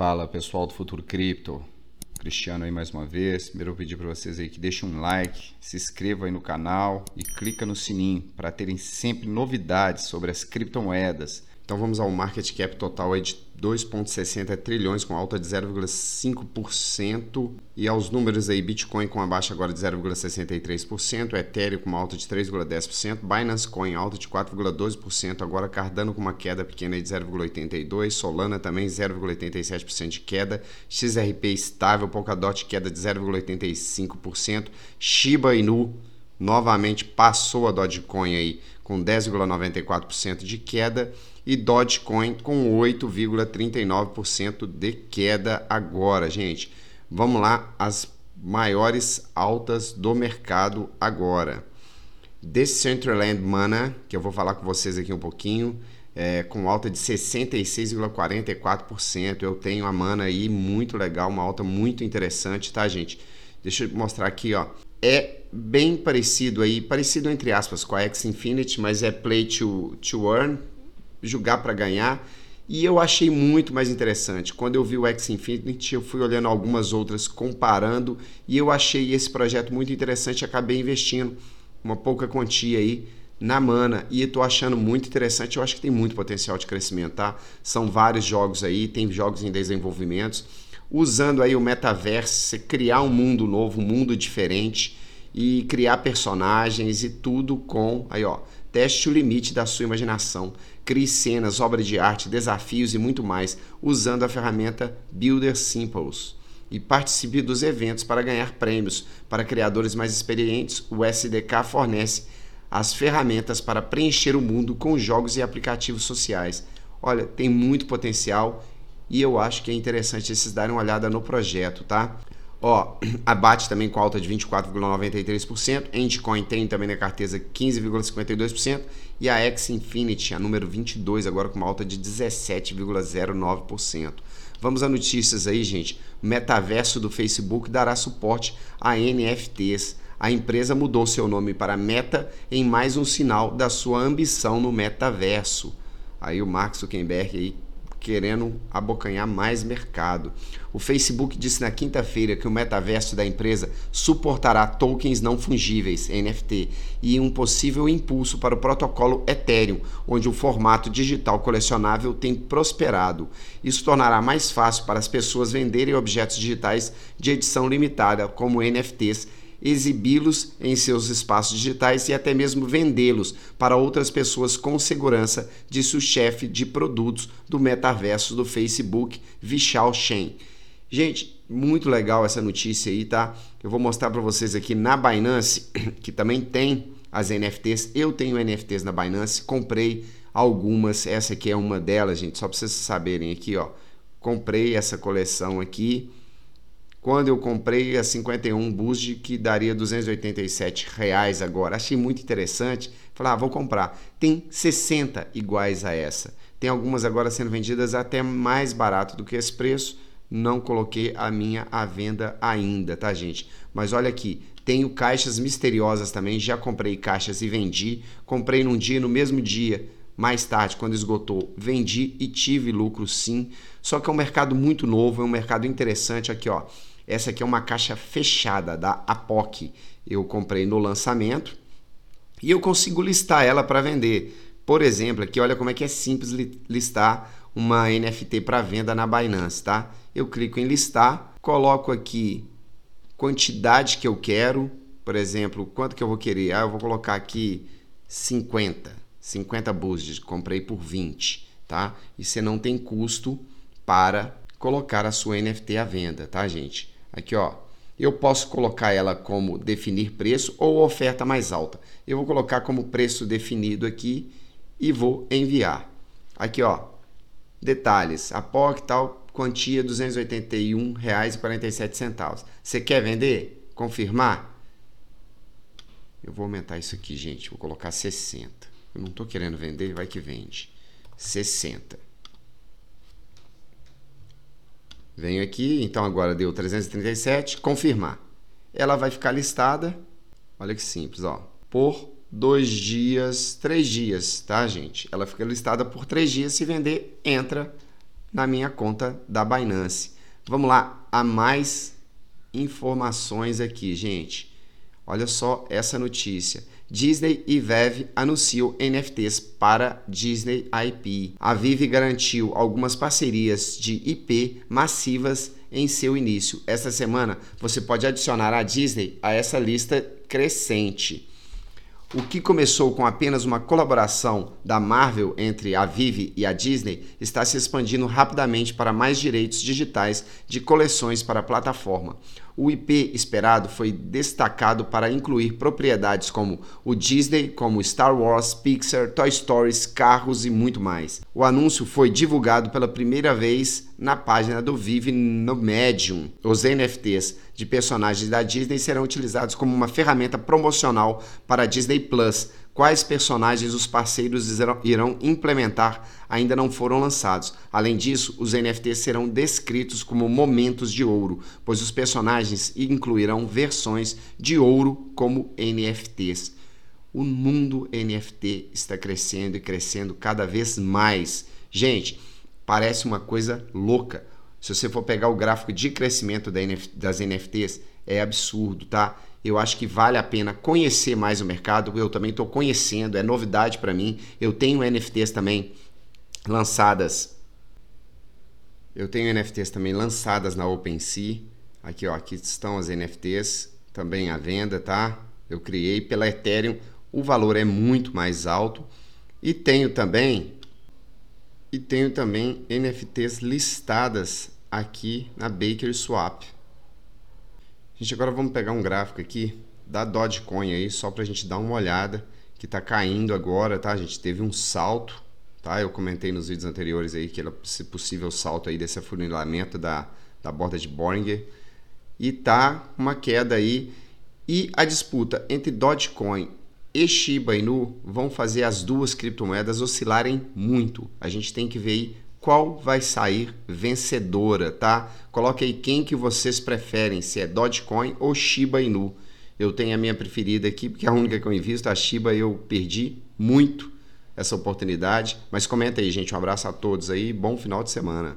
Fala pessoal do Futuro Cripto, Cristiano aí mais uma vez. Primeiro eu pedir para vocês aí que deixem um like, se inscrevam aí no canal e clica no sininho para terem sempre novidades sobre as criptomoedas. Então vamos ao market cap total aí de 2,60 trilhões, com alta de 0,5%. E aos números aí, Bitcoin com a baixa agora de 0,63%, Ethereum com uma alta de 3,10%, Binance Coin alta de 4,12%, agora Cardano com uma queda pequena de 0,82%, Solana também 0,87% de queda, XRP estável, Polkadot queda de 0,85%, Shiba Inu novamente passou a Dogecoin aí com 10,94% de queda e Dogecoin com 8,39% de queda agora, gente. Vamos lá, as maiores altas do mercado agora. Decentraland Mana, que eu vou falar com vocês aqui um pouquinho, é, com alta de 66,44%. Eu tenho a Mana aí muito legal, uma alta muito interessante, tá, gente? Deixa eu mostrar aqui, ó. É bem parecido aí, parecido entre aspas com a X Infinity, mas é play to, to earn, jogar para ganhar. E eu achei muito mais interessante. Quando eu vi o X Infinity, eu fui olhando algumas outras, comparando, e eu achei esse projeto muito interessante. Acabei investindo uma pouca quantia aí na Mana e estou achando muito interessante. Eu acho que tem muito potencial de crescimento, tá? São vários jogos aí, tem jogos em desenvolvimento. Usando aí o metaverso, criar um mundo novo, um mundo diferente e criar personagens e tudo com aí ó Teste o limite da sua imaginação, crie cenas, obras de arte, desafios e muito mais usando a ferramenta Builder Simples. E participe dos eventos para ganhar prêmios. Para criadores mais experientes, o SDK fornece as ferramentas para preencher o mundo com jogos e aplicativos sociais. Olha, tem muito potencial e eu acho que é interessante vocês darem uma olhada no projeto, tá? Ó, a BAT também com alta de 24,93%, Endcoin tem também na carteira 15,52% e a X Infinity, a número 22, agora com uma alta de 17,09%. Vamos a notícias aí, gente. Metaverso do Facebook dará suporte a NFTs. A empresa mudou seu nome para Meta em mais um sinal da sua ambição no metaverso. Aí o Mark Zuckerberg aí querendo abocanhar mais mercado. O Facebook disse na quinta-feira que o metaverso da empresa suportará tokens não fungíveis, NFT, e um possível impulso para o protocolo Ethereum, onde o formato digital colecionável tem prosperado. Isso tornará mais fácil para as pessoas venderem objetos digitais de edição limitada, como NFTs, exibi-los em seus espaços digitais e até mesmo vendê-los para outras pessoas com segurança, disse o chefe de produtos do metaverso do Facebook, Vishal Shen. Gente, muito legal essa notícia aí, tá? Eu vou mostrar para vocês aqui na Binance, que também tem as NFTs. Eu tenho NFTs na Binance, comprei algumas. Essa aqui é uma delas, gente, só para vocês saberem aqui, ó. Comprei essa coleção aqui quando eu comprei a 51 Boost, que daria 287 reais agora. Achei muito interessante. Falei, ah, vou comprar. Tem 60 iguais a essa. Tem algumas agora sendo vendidas até mais barato do que esse preço. Não coloquei a minha à venda ainda, tá, gente? Mas olha aqui, tenho caixas misteriosas também. Já comprei caixas e vendi. Comprei num dia, no mesmo dia mais tarde, quando esgotou, vendi e tive lucro sim. Só que é um mercado muito novo, é um mercado interessante aqui, ó. Essa aqui é uma caixa fechada da Apoc. Eu comprei no lançamento e eu consigo listar ela para vender. Por exemplo, aqui olha como é que é simples listar uma NFT para venda na Binance, tá? Eu clico em listar, coloco aqui quantidade que eu quero, por exemplo, quanto que eu vou querer? Ah, eu vou colocar aqui 50, 50 boosts, comprei por 20, tá? E você não tem custo para colocar a sua NFT à venda, tá, gente? Aqui, ó. Eu posso colocar ela como definir preço ou oferta mais alta. Eu vou colocar como preço definido aqui e vou enviar. Aqui, ó. Detalhes. A POC tal quantia R$ 281,47. Você quer vender? Confirmar? Eu vou aumentar isso aqui, gente. Vou colocar 60. Eu não estou querendo vender, vai que vende. 60. Venho aqui, então agora deu 337, confirmar. Ela vai ficar listada, olha que simples, ó, por dois dias, três dias, tá, gente? Ela fica listada por três dias. Se vender, entra na minha conta da Binance. Vamos lá, a mais informações aqui, gente. Olha só essa notícia. Disney e Vev anunciam NFTs para Disney IP. A Vive garantiu algumas parcerias de IP massivas em seu início. Esta semana você pode adicionar a Disney a essa lista crescente. O que começou com apenas uma colaboração da Marvel entre a Vive e a Disney está se expandindo rapidamente para mais direitos digitais de coleções para a plataforma. O IP esperado foi destacado para incluir propriedades como o Disney, como Star Wars, Pixar, Toy Stories, carros e muito mais. O anúncio foi divulgado pela primeira vez na página do Vive no Medium. Os NFTs de personagens da Disney serão utilizados como uma ferramenta promocional para a Disney Plus. Quais personagens os parceiros irão implementar ainda não foram lançados. Além disso, os NFTs serão descritos como momentos de ouro, pois os personagens incluirão versões de ouro como NFTs. O mundo NFT está crescendo e crescendo cada vez mais. Gente, parece uma coisa louca. Se você for pegar o gráfico de crescimento das NFTs, é absurdo, tá? Eu acho que vale a pena conhecer mais o mercado. Eu também estou conhecendo, é novidade para mim. Eu tenho NFTs também lançadas. Eu tenho NFTs também lançadas na OpenSea. Aqui, ó, aqui estão as NFTs também à venda, tá? Eu criei pela Ethereum. O valor é muito mais alto. E tenho também e tenho também NFTs listadas aqui na Baker Swap. Gente, agora vamos pegar um gráfico aqui da Dogecoin aí, só para a gente dar uma olhada, que está caindo agora, tá? A gente teve um salto, tá? Eu comentei nos vídeos anteriores aí que era se possível salto aí desse afunilamento da, da borda de Bollinger e tá uma queda aí e a disputa entre Dogecoin e Shiba Inu vão fazer as duas criptomoedas oscilarem muito. A gente tem que ver aí qual vai sair vencedora, tá? Coloque aí quem que vocês preferem, se é Dogecoin ou Shiba Inu. Eu tenho a minha preferida aqui, porque é a única que eu invisto, a Shiba eu perdi muito essa oportunidade. Mas comenta aí, gente. Um abraço a todos aí, bom final de semana.